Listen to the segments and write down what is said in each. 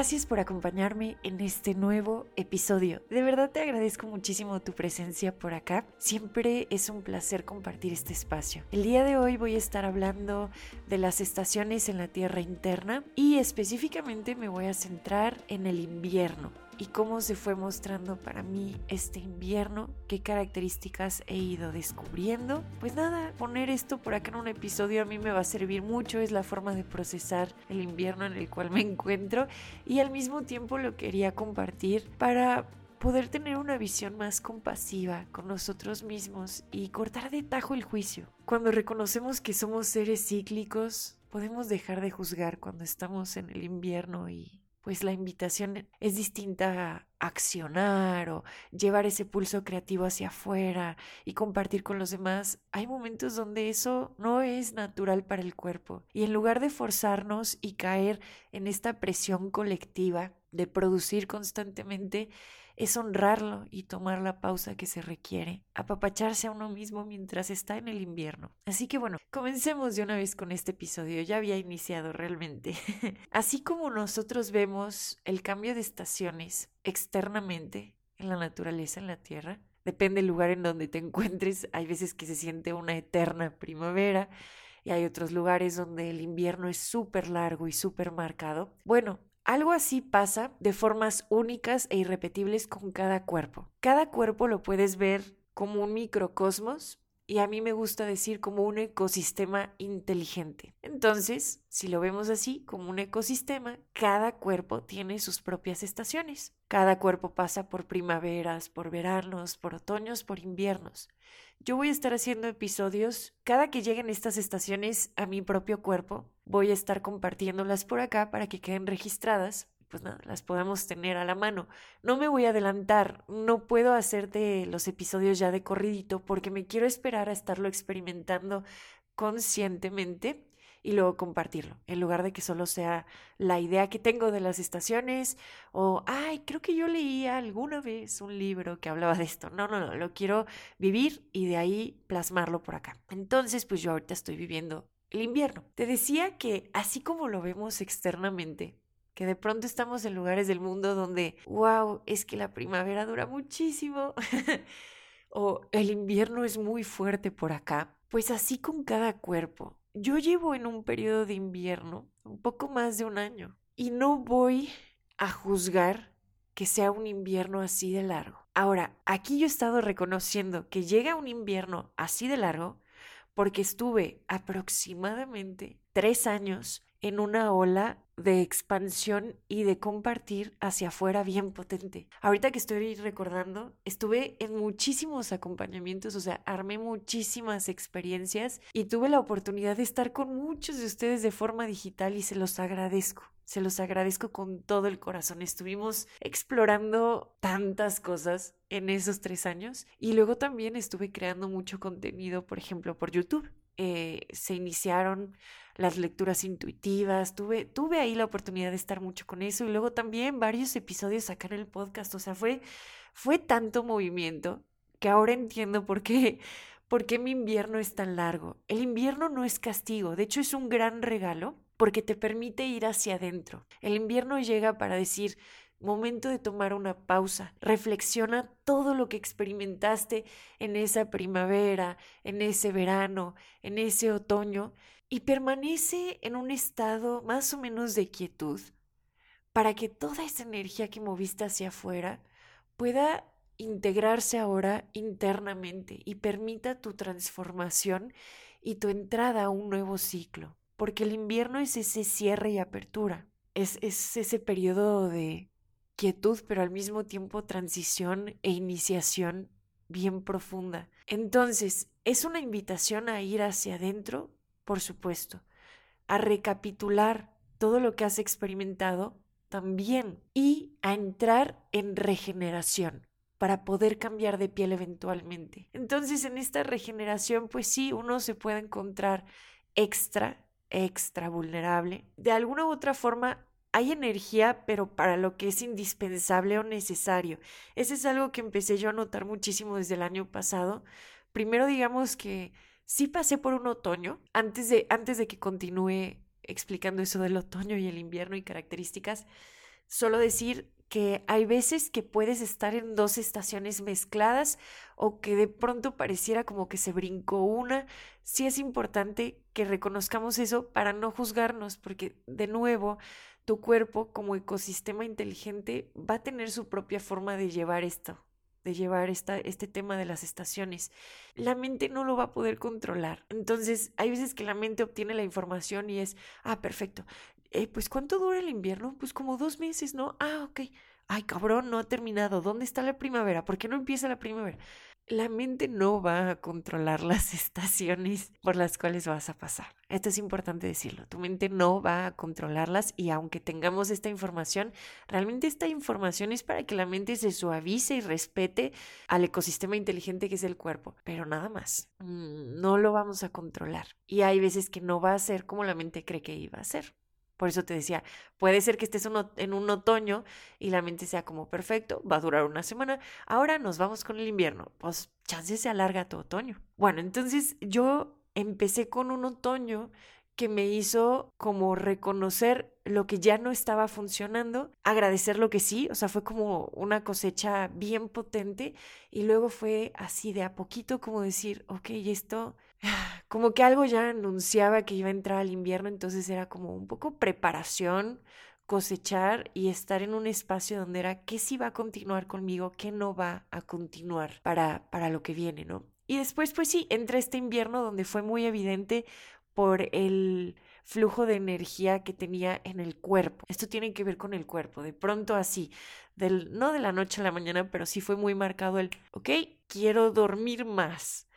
Gracias por acompañarme en este nuevo episodio. De verdad te agradezco muchísimo tu presencia por acá. Siempre es un placer compartir este espacio. El día de hoy voy a estar hablando de las estaciones en la Tierra interna y específicamente me voy a centrar en el invierno y cómo se fue mostrando para mí este invierno, qué características he ido descubriendo. Pues nada, poner esto por acá en un episodio a mí me va a servir mucho, es la forma de procesar el invierno en el cual me encuentro y al mismo tiempo lo quería compartir para poder tener una visión más compasiva con nosotros mismos y cortar de tajo el juicio. Cuando reconocemos que somos seres cíclicos, podemos dejar de juzgar cuando estamos en el invierno y pues la invitación es distinta a accionar o llevar ese pulso creativo hacia afuera y compartir con los demás, hay momentos donde eso no es natural para el cuerpo. Y en lugar de forzarnos y caer en esta presión colectiva de producir constantemente, es honrarlo y tomar la pausa que se requiere, apapacharse a uno mismo mientras está en el invierno. Así que bueno, comencemos de una vez con este episodio, ya había iniciado realmente. Así como nosotros vemos el cambio de estaciones externamente en la naturaleza, en la tierra, depende del lugar en donde te encuentres, hay veces que se siente una eterna primavera, y hay otros lugares donde el invierno es súper largo y súper marcado. Bueno, algo así pasa de formas únicas e irrepetibles con cada cuerpo. Cada cuerpo lo puedes ver como un microcosmos y a mí me gusta decir como un ecosistema inteligente. Entonces, si lo vemos así, como un ecosistema, cada cuerpo tiene sus propias estaciones. Cada cuerpo pasa por primaveras, por veranos, por otoños, por inviernos. Yo voy a estar haciendo episodios cada que lleguen estas estaciones a mi propio cuerpo. Voy a estar compartiéndolas por acá para que queden registradas pues nada, las podamos tener a la mano. No me voy a adelantar, no puedo hacerte los episodios ya de corridito porque me quiero esperar a estarlo experimentando conscientemente y luego compartirlo, en lugar de que solo sea la idea que tengo de las estaciones o, ay, creo que yo leía alguna vez un libro que hablaba de esto. No, no, no, lo quiero vivir y de ahí plasmarlo por acá. Entonces, pues yo ahorita estoy viviendo el invierno. Te decía que así como lo vemos externamente, que de pronto estamos en lugares del mundo donde, wow, es que la primavera dura muchísimo o el invierno es muy fuerte por acá, pues así con cada cuerpo. Yo llevo en un periodo de invierno un poco más de un año y no voy a juzgar que sea un invierno así de largo. Ahora, aquí yo he estado reconociendo que llega un invierno así de largo porque estuve aproximadamente tres años en una ola de expansión y de compartir hacia afuera bien potente. Ahorita que estoy recordando, estuve en muchísimos acompañamientos, o sea, armé muchísimas experiencias y tuve la oportunidad de estar con muchos de ustedes de forma digital y se los agradezco. Se los agradezco con todo el corazón. Estuvimos explorando tantas cosas en esos tres años y luego también estuve creando mucho contenido, por ejemplo, por YouTube. Eh, se iniciaron las lecturas intuitivas, tuve, tuve ahí la oportunidad de estar mucho con eso y luego también varios episodios acá en el podcast, o sea, fue, fue tanto movimiento que ahora entiendo por qué, por qué mi invierno es tan largo. El invierno no es castigo, de hecho es un gran regalo porque te permite ir hacia adentro. El invierno llega para decir, momento de tomar una pausa. Reflexiona todo lo que experimentaste en esa primavera, en ese verano, en ese otoño y permanece en un estado más o menos de quietud para que toda esa energía que moviste hacia afuera pueda integrarse ahora internamente y permita tu transformación y tu entrada a un nuevo ciclo, porque el invierno es ese cierre y apertura, es, es ese periodo de quietud, pero al mismo tiempo transición e iniciación bien profunda. Entonces, es una invitación a ir hacia adentro, por supuesto, a recapitular todo lo que has experimentado también y a entrar en regeneración para poder cambiar de piel eventualmente. Entonces, en esta regeneración, pues sí, uno se puede encontrar extra, extra vulnerable. De alguna u otra forma, hay energía, pero para lo que es indispensable o necesario. Ese es algo que empecé yo a notar muchísimo desde el año pasado. Primero, digamos que sí pasé por un otoño, antes de, antes de que continúe explicando eso del otoño y el invierno y características, solo decir que hay veces que puedes estar en dos estaciones mezcladas o que de pronto pareciera como que se brincó una. Sí es importante que reconozcamos eso para no juzgarnos, porque de nuevo tu cuerpo como ecosistema inteligente va a tener su propia forma de llevar esto, de llevar esta, este tema de las estaciones. La mente no lo va a poder controlar. Entonces, hay veces que la mente obtiene la información y es, ah, perfecto. Eh, pues, ¿cuánto dura el invierno? Pues como dos meses, ¿no? Ah, ok. Ay, cabrón, no ha terminado. ¿Dónde está la primavera? ¿Por qué no empieza la primavera? la mente no va a controlar las estaciones por las cuales vas a pasar. Esto es importante decirlo. Tu mente no va a controlarlas y aunque tengamos esta información, realmente esta información es para que la mente se suavice y respete al ecosistema inteligente que es el cuerpo, pero nada más. Mm, no lo vamos a controlar. Y hay veces que no va a ser como la mente cree que iba a ser. Por eso te decía, puede ser que estés en un otoño y la mente sea como perfecto, va a durar una semana, ahora nos vamos con el invierno, pues chance se alarga tu otoño. Bueno, entonces yo empecé con un otoño que me hizo como reconocer lo que ya no estaba funcionando, agradecer lo que sí, o sea, fue como una cosecha bien potente y luego fue así de a poquito como decir, ok, esto como que algo ya anunciaba que iba a entrar al invierno, entonces era como un poco preparación, cosechar y estar en un espacio donde era qué sí va a continuar conmigo, qué no va a continuar para, para lo que viene, ¿no? Y después, pues sí, entra este invierno donde fue muy evidente por el flujo de energía que tenía en el cuerpo. Esto tiene que ver con el cuerpo, de pronto así, del, no de la noche a la mañana, pero sí fue muy marcado el, ok, quiero dormir más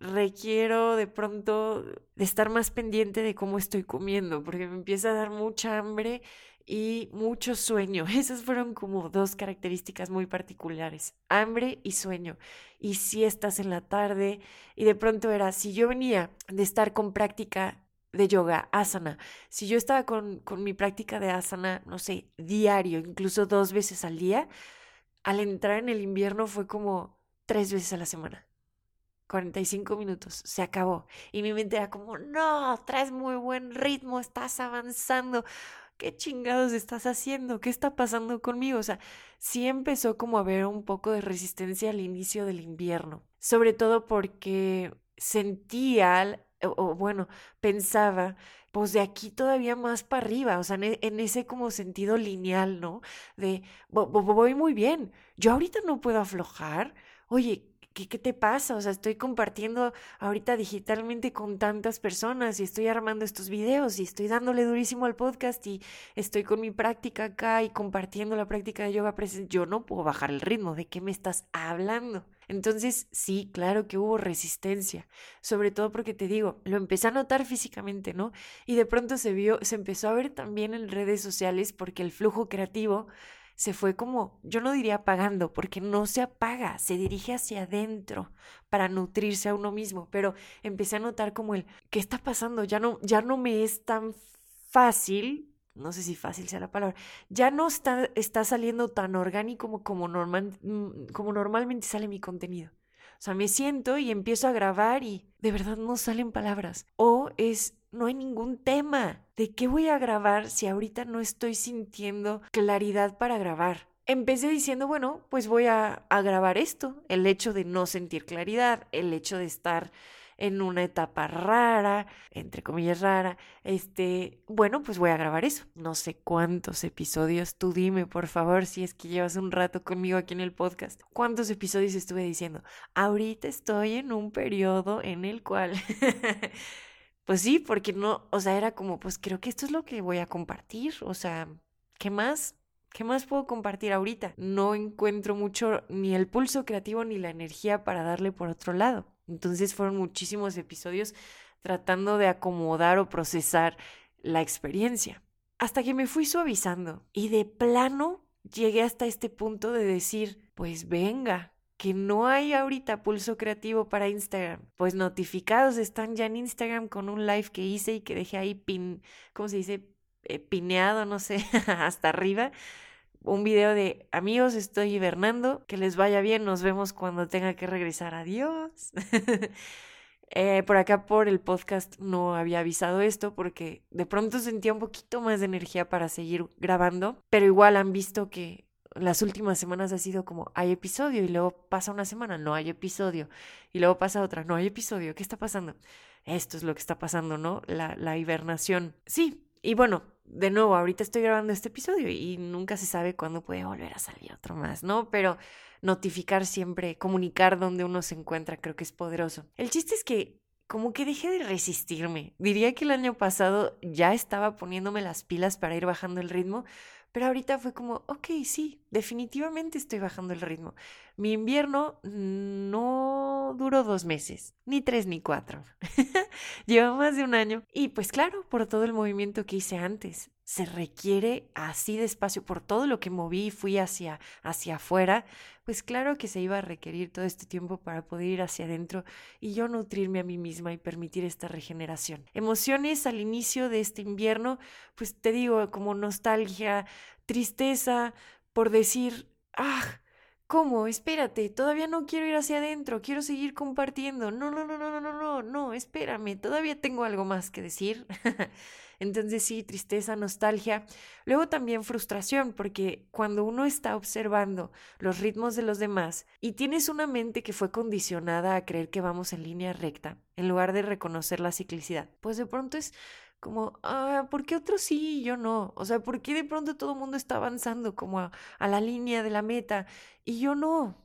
requiero de pronto estar más pendiente de cómo estoy comiendo, porque me empieza a dar mucha hambre y mucho sueño. Esas fueron como dos características muy particulares, hambre y sueño. Y si estás en la tarde y de pronto era, si yo venía de estar con práctica de yoga, asana, si yo estaba con, con mi práctica de asana, no sé, diario, incluso dos veces al día, al entrar en el invierno fue como tres veces a la semana 45 minutos, se acabó. Y mi mente era como, no, traes muy buen ritmo, estás avanzando. ¿Qué chingados estás haciendo? ¿Qué está pasando conmigo? O sea, sí empezó como a haber un poco de resistencia al inicio del invierno, sobre todo porque sentía, o, bueno, pensaba, pues de aquí todavía más para arriba, o sea, en, en ese como sentido lineal, ¿no? De, voy muy bien, yo ahorita no puedo aflojar, oye, ¿qué, ¿qué te pasa? O sea, estoy compartiendo ahorita digitalmente con tantas personas y estoy armando estos videos y estoy dándole durísimo al podcast y estoy con mi práctica acá y compartiendo la práctica de yoga presente. Yo no puedo bajar el ritmo. ¿De qué me estás hablando? Entonces, sí, claro que hubo resistencia, sobre todo porque te digo, lo empecé a notar físicamente, ¿no? Y de pronto se vio, se empezó a ver también en redes sociales porque el flujo creativo se fue como, yo no diría apagando, porque no se apaga, se dirige hacia adentro para nutrirse a uno mismo, pero empecé a notar como el, ¿qué está pasando? Ya no, ya no me es tan fácil, no sé si fácil sea la palabra, ya no está, está saliendo tan orgánico como, como, normal, mm, como normalmente sale mi contenido. O sea, me siento y empiezo a grabar y de verdad no salen palabras. O es no hay ningún tema. ¿De qué voy a grabar si ahorita no estoy sintiendo claridad para grabar? Empecé diciendo, bueno, pues voy a, grabar esto, el hecho de no sentir claridad, el hecho de estar en una etapa rara, entre comillas rara, este, bueno, pues voy a grabar eso. No sé cuántos episodios, tú dime por favor si es que llevas un rato conmigo aquí en el podcast. ¿Cuántos episodios estuve diciendo? Ahorita estoy en un periodo en el cual Pues sí, porque no, o sea, era como, pues creo que esto es lo que voy a compartir, o sea, ¿qué más? ¿Qué más puedo compartir ahorita? No encuentro mucho ni el pulso creativo ni la energía para darle por otro lado. Entonces fueron muchísimos episodios tratando de acomodar o procesar la experiencia. Hasta que me fui suavizando y de plano llegué hasta este punto de decir, pues venga, que no hay ahorita pulso creativo para Instagram. Pues notificados están ya en Instagram con un live que hice y que dejé ahí pin, ¿cómo se dice? Eh, pineado, no sé, hasta arriba. Un video de amigos, estoy hibernando, que les vaya bien, nos vemos cuando tenga que regresar. Adiós. Eh, por acá por el podcast no había avisado esto porque de pronto sentía un poquito más de energía para seguir grabando, pero igual han visto que las últimas semanas ha sido como hay episodio y luego pasa una semana, no hay episodio y luego pasa otra, no hay episodio, ¿qué está pasando? Esto es lo que está pasando, ¿no? La, la hibernación. Sí, y bueno, de nuevo, ahorita estoy grabando este episodio y nunca se sabe cuándo puede volver a salir otro más, ¿no? Pero notificar siempre, comunicar dónde uno se encuentra, creo que es poderoso. El chiste es que como que dejé de resistirme. Diría que el año pasado ya estaba poniéndome las pilas para ir bajando el ritmo, pero ahorita fue como, ok, sí, definitivamente estoy bajando el ritmo. Mi invierno no duró dos meses, ni tres ni cuatro. Lleva más de un año. Y pues claro, por todo el movimiento que hice antes, se requiere así de espacio, por todo lo que moví y fui hacia, hacia afuera, pues claro que se iba a requerir todo este tiempo para poder ir hacia adentro y yo nutrirme a mí misma y permitir esta regeneración. Emociones al inicio de este invierno, pues te digo, como nostalgia, tristeza, por decir, ah, ¿Cómo? Espérate, todavía no quiero ir hacia adentro, quiero seguir compartiendo. No, no, no, no, no, no, no, no, espérame, todavía tengo algo más que decir. Entonces sí, tristeza, nostalgia. Luego también frustración, porque cuando uno está observando los ritmos de los demás y tienes una mente que fue condicionada a creer que vamos en línea recta, en lugar de reconocer la ciclicidad, pues de pronto es como, ah, ¿por qué otros sí y yo no? O sea, ¿por qué de pronto todo el mundo está avanzando como a, a, la línea de la meta y yo no?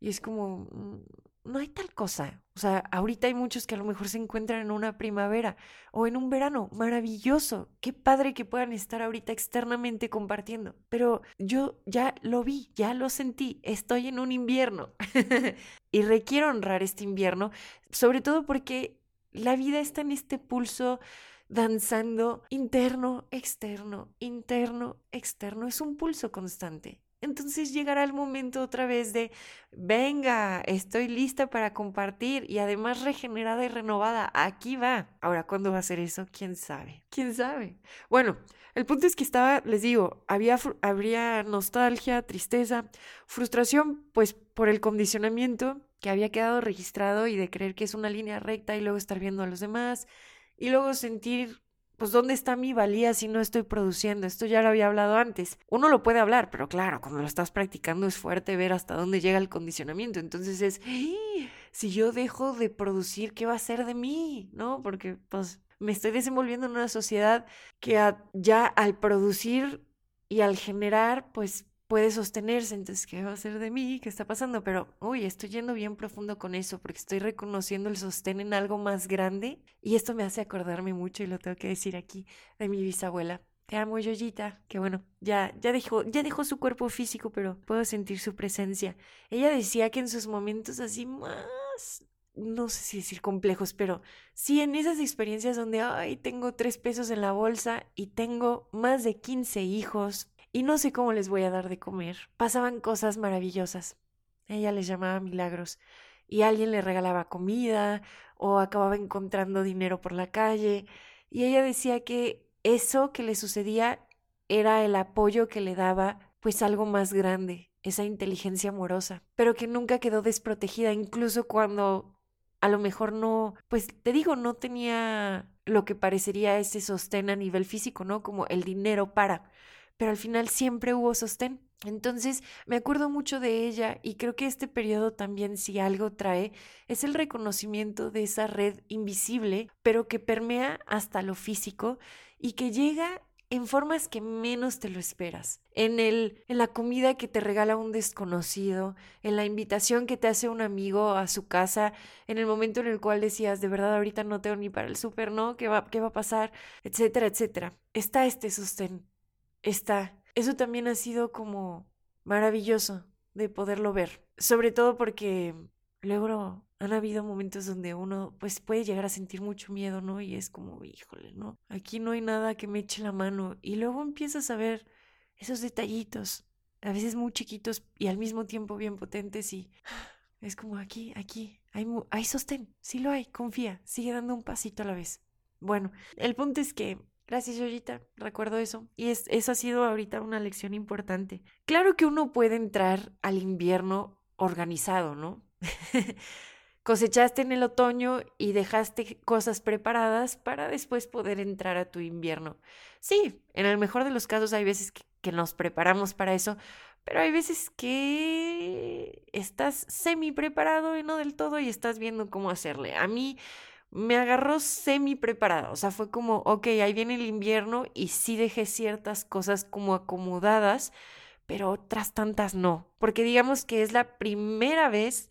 Y es como, mm, no hay tal cosa. O sea, ahorita hay muchos que a lo mejor se encuentran en una primavera o en un verano. Maravilloso. Qué padre que puedan estar ahorita externamente compartiendo. Pero yo ya lo vi, ya lo sentí. Estoy en un invierno. y requiero honrar este invierno, sobre todo porque la vida está en este pulso danzando interno, externo, interno, externo. Es un pulso constante. Entonces llegará el momento otra vez de, venga, estoy lista para compartir y además regenerada y renovada. Aquí va. Ahora, ¿cuándo va a ser eso? ¿Quién sabe? ¿Quién sabe? Bueno, el punto es que estaba, les digo, había, habría nostalgia, tristeza, frustración, pues por el condicionamiento que había quedado registrado y de creer que es una línea recta y luego estar viendo a los demás y luego sentir, pues, ¿dónde está mi valía si no estoy produciendo? Esto ya lo había hablado antes. Uno lo puede hablar, pero claro, cuando lo estás practicando es fuerte ver hasta dónde llega el condicionamiento. Entonces es, si yo dejo de producir, ¿qué va a ser de mí? ¿No? Porque, pues, me estoy desenvolviendo en una sociedad que ya al producir y al generar, pues puede sostenerse, entonces, ¿qué va a ser de mí? ¿Qué está pasando? Pero, uy, estoy yendo bien profundo con eso porque estoy reconociendo el sostén en algo más grande y esto me hace acordarme mucho y lo tengo que decir aquí de mi bisabuela. Te amo, Yoyita, que bueno, ya, ya dejó, ya dejó su cuerpo físico, pero puedo sentir su presencia. Ella decía que en sus momentos así más no sé si decir complejos, pero sí en esas experiencias donde, ay, tengo tres pesos en la bolsa y tengo más de 15 hijos, y no sé cómo les voy a dar de comer. Pasaban cosas maravillosas. Ella les llamaba milagros y alguien le regalaba comida o acababa encontrando dinero por la calle y ella decía que eso que le sucedía era el apoyo que le daba pues algo más grande, esa inteligencia amorosa, pero que nunca quedó desprotegida incluso cuando a lo mejor no, pues te digo, no tenía lo que parecería ese sostén a nivel físico, ¿no? Como el dinero para, pero al final siempre hubo sostén. Entonces me acuerdo mucho de ella y creo que este periodo también si algo trae es el reconocimiento de esa red invisible, pero que permea hasta lo físico y que llega en formas que menos te lo esperas. En el en la comida que te regala un desconocido, en la invitación que te hace un amigo a su casa, en el momento en el cual decías, de verdad ahorita no tengo ni para el súper, ¿no? ¿Qué va, ¿Qué va a pasar? etcétera, etcétera. Está este sostén está eso también ha sido como maravilloso de poderlo ver. Sobre todo porque luego han habido momentos donde uno pues puede llegar a sentir mucho miedo, ¿no? Y es como, híjole, ¿no? Aquí no hay nada que me eche la mano. Y luego empiezas a ver esos detallitos, a veces muy chiquitos y al mismo tiempo bien potentes y es como aquí, aquí, hay, hay sostén, sí lo hay, confía, sigue dando un pasito a la vez. Bueno, el punto es que Gracias, Yoyita. Recuerdo eso. Y es, eso ha sido ahorita una lección importante. Claro que uno puede entrar al invierno organizado, ¿no? Cosechaste en el otoño y dejaste cosas preparadas para después poder entrar a tu invierno. Sí, en el mejor de los casos hay veces que, que nos preparamos para eso, pero hay veces que estás semi preparado y no del todo y estás viendo cómo hacerle. A mí me agarró semi preparada, o sea, fue como, ok, ahí viene el invierno y sí dejé ciertas cosas como acomodadas, pero otras tantas no, porque digamos que es la primera vez,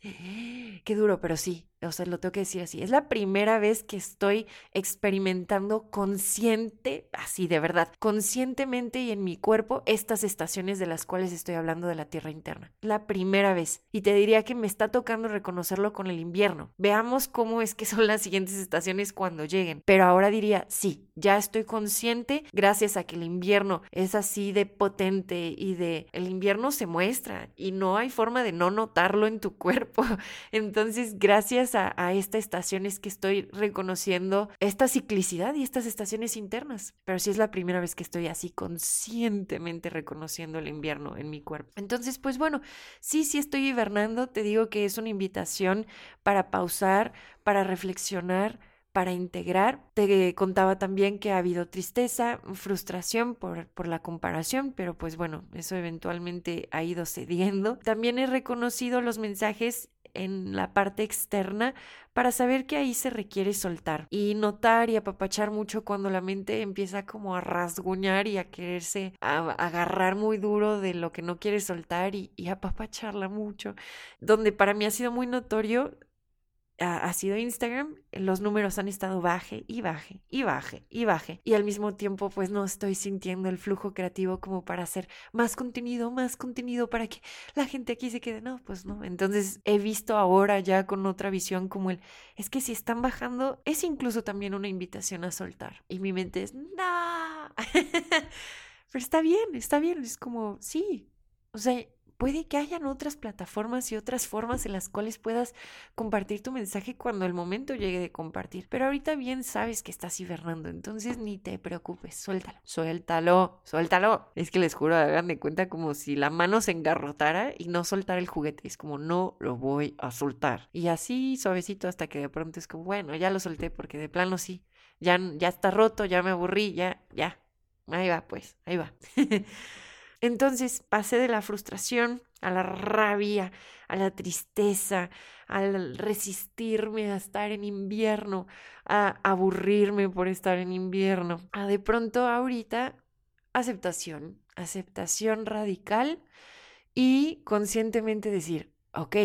qué duro, pero sí, o sea, lo tengo que decir así, es la primera vez que estoy experimentando consciente, así de verdad, conscientemente y en mi cuerpo estas estaciones de las cuales estoy hablando de la Tierra interna. La primera vez. Y te diría que me está tocando reconocerlo con el invierno. Veamos cómo es que son las siguientes estaciones cuando lleguen. Pero ahora diría, sí, ya estoy consciente gracias a que el invierno es así de potente y de... El invierno se muestra y no hay forma de no notarlo en tu cuerpo. Entonces, gracias a, esta estación es que estoy reconociendo esta ciclicidad y estas estaciones internas. Pero sí es la primera vez que estoy así conscientemente reconociendo el invierno en mi cuerpo. Entonces, pues bueno, sí, sí estoy hibernando. Te digo que es una invitación para pausar, para reflexionar para integrar. Te contaba también que ha habido tristeza, frustración por, por, la comparación, pero pues bueno, eso eventualmente ha ido cediendo. También he reconocido los mensajes en la parte externa para saber que ahí se requiere soltar y notar y apapachar mucho cuando la mente empieza como a rasguñar y a quererse agarrar muy duro de lo que no quiere soltar y, y apapacharla mucho. Donde para mí ha sido muy notorio ha, sido Instagram, los números han estado baje y baje y baje y baje. Y al mismo tiempo, pues no estoy sintiendo el flujo creativo como para hacer más contenido, más contenido para que la gente aquí se quede. No, pues no. Entonces he visto ahora ya con otra visión como el, es que si están bajando, es incluso también una invitación a soltar. Y mi mente es, no. Pero está bien, está bien. Es como, sí. O sea, puede que hayan otras plataformas y otras formas en las cuales puedas compartir tu mensaje cuando el momento llegue de compartir. Pero ahorita bien sabes que estás hibernando, entonces ni te preocupes, suéltalo, suéltalo, suéltalo. Es que les juro, hagan de cuenta como si la mano se engarrotara y no soltara el juguete. Es como, no lo voy a soltar. Y así suavecito hasta que de pronto es como, bueno, ya lo solté porque de plano sí. Ya, ya está roto, ya me aburrí, ya, ya. Ahí va, pues, ahí va. Entonces pasé de la frustración a la rabia, a la tristeza, al resistirme a estar en invierno, a aburrirme por estar en invierno, a de pronto ahorita aceptación, aceptación radical y conscientemente decir, ok,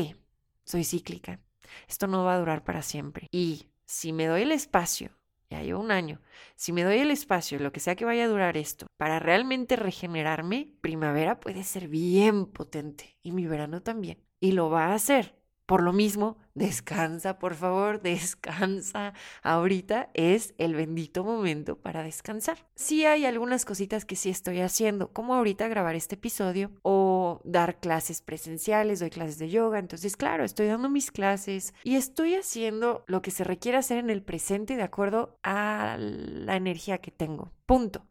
soy cíclica, esto no va a durar para siempre. Y si me doy el espacio ya llevo un año, si me doy el espacio, lo que sea que vaya a durar esto, para realmente regenerarme, primavera puede ser bien potente y mi verano también. Y lo va a hacer. Por lo mismo, descansa, por favor, descansa. Ahorita es el bendito momento para descansar. Sí hay algunas cositas que sí estoy haciendo, como ahorita grabar este episodio o dar clases presenciales, doy clases de yoga, entonces claro, estoy dando mis clases y estoy haciendo lo que se requiere hacer en el presente de acuerdo a la energía que tengo. Punto.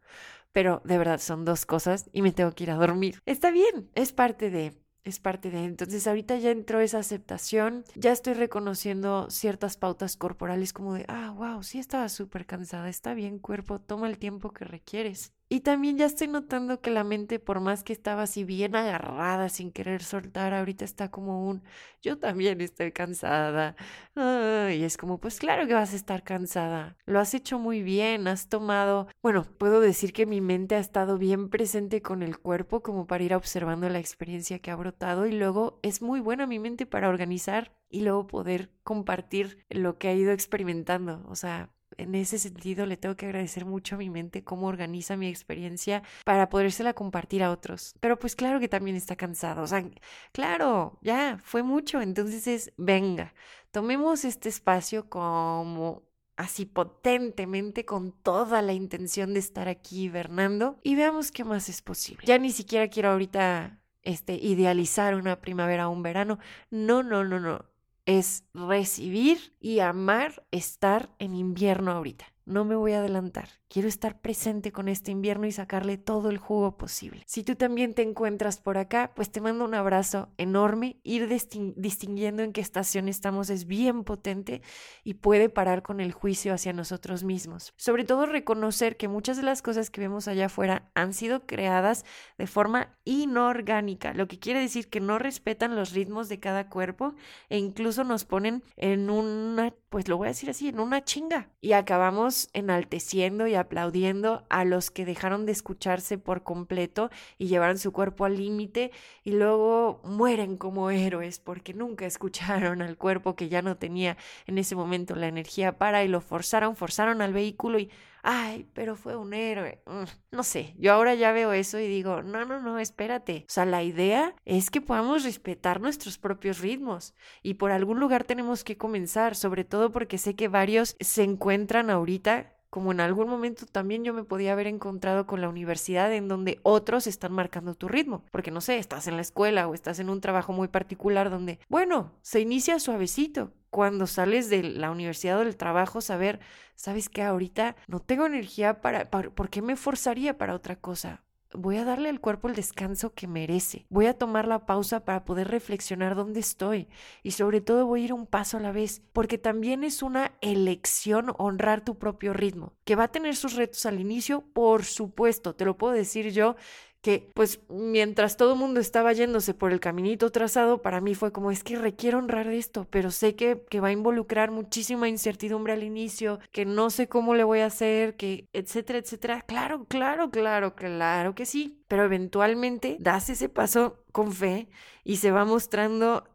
Pero de verdad son dos cosas y me tengo que ir a dormir. Está bien, es parte de es parte de. Entonces ahorita ya entró esa aceptación, ya estoy reconociendo ciertas pautas corporales como de, ah, wow, sí estaba súper cansada, está bien cuerpo, toma el tiempo que requieres. Y también ya estoy notando que la mente, por más que estaba así bien agarrada, sin querer soltar, ahorita está como un, yo también estoy cansada. y es como, pues claro que vas a estar cansada. Lo has hecho muy bien, has tomado, bueno, puedo decir que mi mente ha estado bien presente con el cuerpo como para ir observando la experiencia que ha brotado y luego es muy buena mi mente para organizar y luego poder compartir lo que ha ido experimentando. O sea, en ese sentido le tengo que agradecer mucho a mi mente cómo organiza mi experiencia para podérsela compartir a otros. Pero pues claro que también está cansado. O sea, claro, ya fue mucho. Entonces es, venga, tomemos este espacio como así potentemente con toda la intención de estar aquí hibernando y veamos qué más es posible. Ya ni siquiera quiero ahorita este idealizar una primavera o un verano. No, no, no, no. Es recibir y amar estar en invierno ahorita. No me voy a adelantar. Quiero estar presente con este invierno y sacarle todo el jugo posible. Si tú también te encuentras por acá, pues te mando un abrazo enorme. Ir distinguiendo en qué estación estamos es bien potente y puede parar con el juicio hacia nosotros mismos. Sobre todo reconocer que muchas de las cosas que vemos allá afuera han sido creadas de forma inorgánica, lo que quiere decir que no respetan los ritmos de cada cuerpo e incluso nos ponen en una, pues lo voy a decir así, en una chinga. Y acabamos enalteciendo y aplaudiendo a los que dejaron de escucharse por completo y llevaron su cuerpo al límite y luego mueren como héroes porque nunca escucharon al cuerpo que ya no tenía en ese momento la energía para y lo forzaron, forzaron al vehículo y ay, pero fue un héroe. Mm, no sé, yo ahora ya veo eso y digo, no, no, no, espérate. O sea, la idea es que podamos respetar nuestros propios ritmos y por algún lugar tenemos que comenzar, sobre todo porque sé que varios se encuentran ahorita como en algún momento también yo me podía haber encontrado con la universidad en donde otros están marcando tu ritmo, porque no sé, estás en la escuela o estás en un trabajo muy particular donde, bueno, se inicia suavecito. Cuando sales de la universidad o del trabajo, saber, ¿sabes qué? Ahorita no tengo energía para, para ¿por qué me forzaría para otra cosa? voy a darle al cuerpo el descanso que merece. Voy a tomar la pausa para poder reflexionar dónde estoy y sobre todo voy a ir un paso a la vez, porque también es una elección honrar tu propio ritmo, que va a tener sus retos al inicio, por supuesto, te lo puedo decir yo que pues mientras todo el mundo estaba yéndose por el caminito trazado, para mí fue como es que requiero honrar esto, pero sé que, que va a involucrar muchísima incertidumbre al inicio, que no sé cómo le voy a hacer, que etcétera, etcétera. Claro, claro, claro, claro que sí, pero eventualmente das ese paso con fe y se va mostrando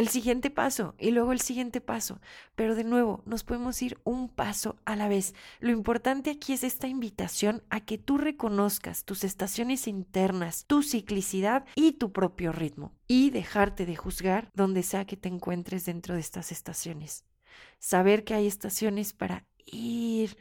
el siguiente paso y luego el siguiente paso. Pero de nuevo, nos podemos ir un paso a la vez. Lo importante aquí es esta invitación a que tú reconozcas tus estaciones internas, tu ciclicidad y tu propio ritmo y dejarte de juzgar donde sea que te encuentres dentro de estas estaciones. Saber que hay estaciones para ir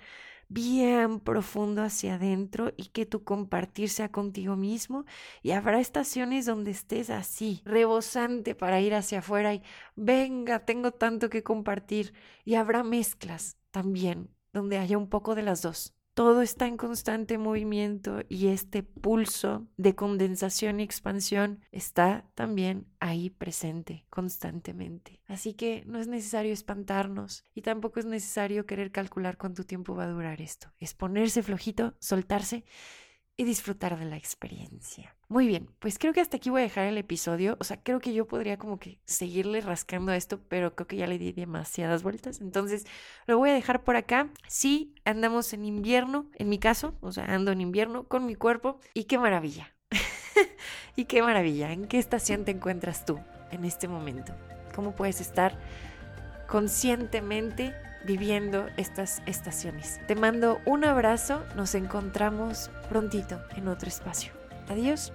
bien profundo hacia adentro y que tu compartir sea contigo mismo y habrá estaciones donde estés así, rebosante para ir hacia afuera y venga, tengo tanto que compartir y habrá mezclas también donde haya un poco de las dos todo está en constante movimiento y este pulso de condensación y expansión está también ahí presente constantemente. Así que no es necesario espantarnos y tampoco es necesario querer calcular cuánto tiempo va a durar esto. Es ponerse flojito, soltarse y disfrutar de la experiencia. Muy bien, pues creo que hasta aquí voy a dejar el episodio. O sea, creo que yo podría como que seguirle rascando esto, pero creo que ya le di demasiadas vueltas. Entonces, lo voy a dejar por acá. Sí, andamos en invierno, en mi caso, o sea, ando en invierno con mi cuerpo. Y qué maravilla. y qué maravilla. ¿En qué estación te encuentras tú en este momento? ¿Cómo puedes estar conscientemente viviendo estas estaciones. Te mando un abrazo, nos encontramos prontito en otro espacio. Adiós.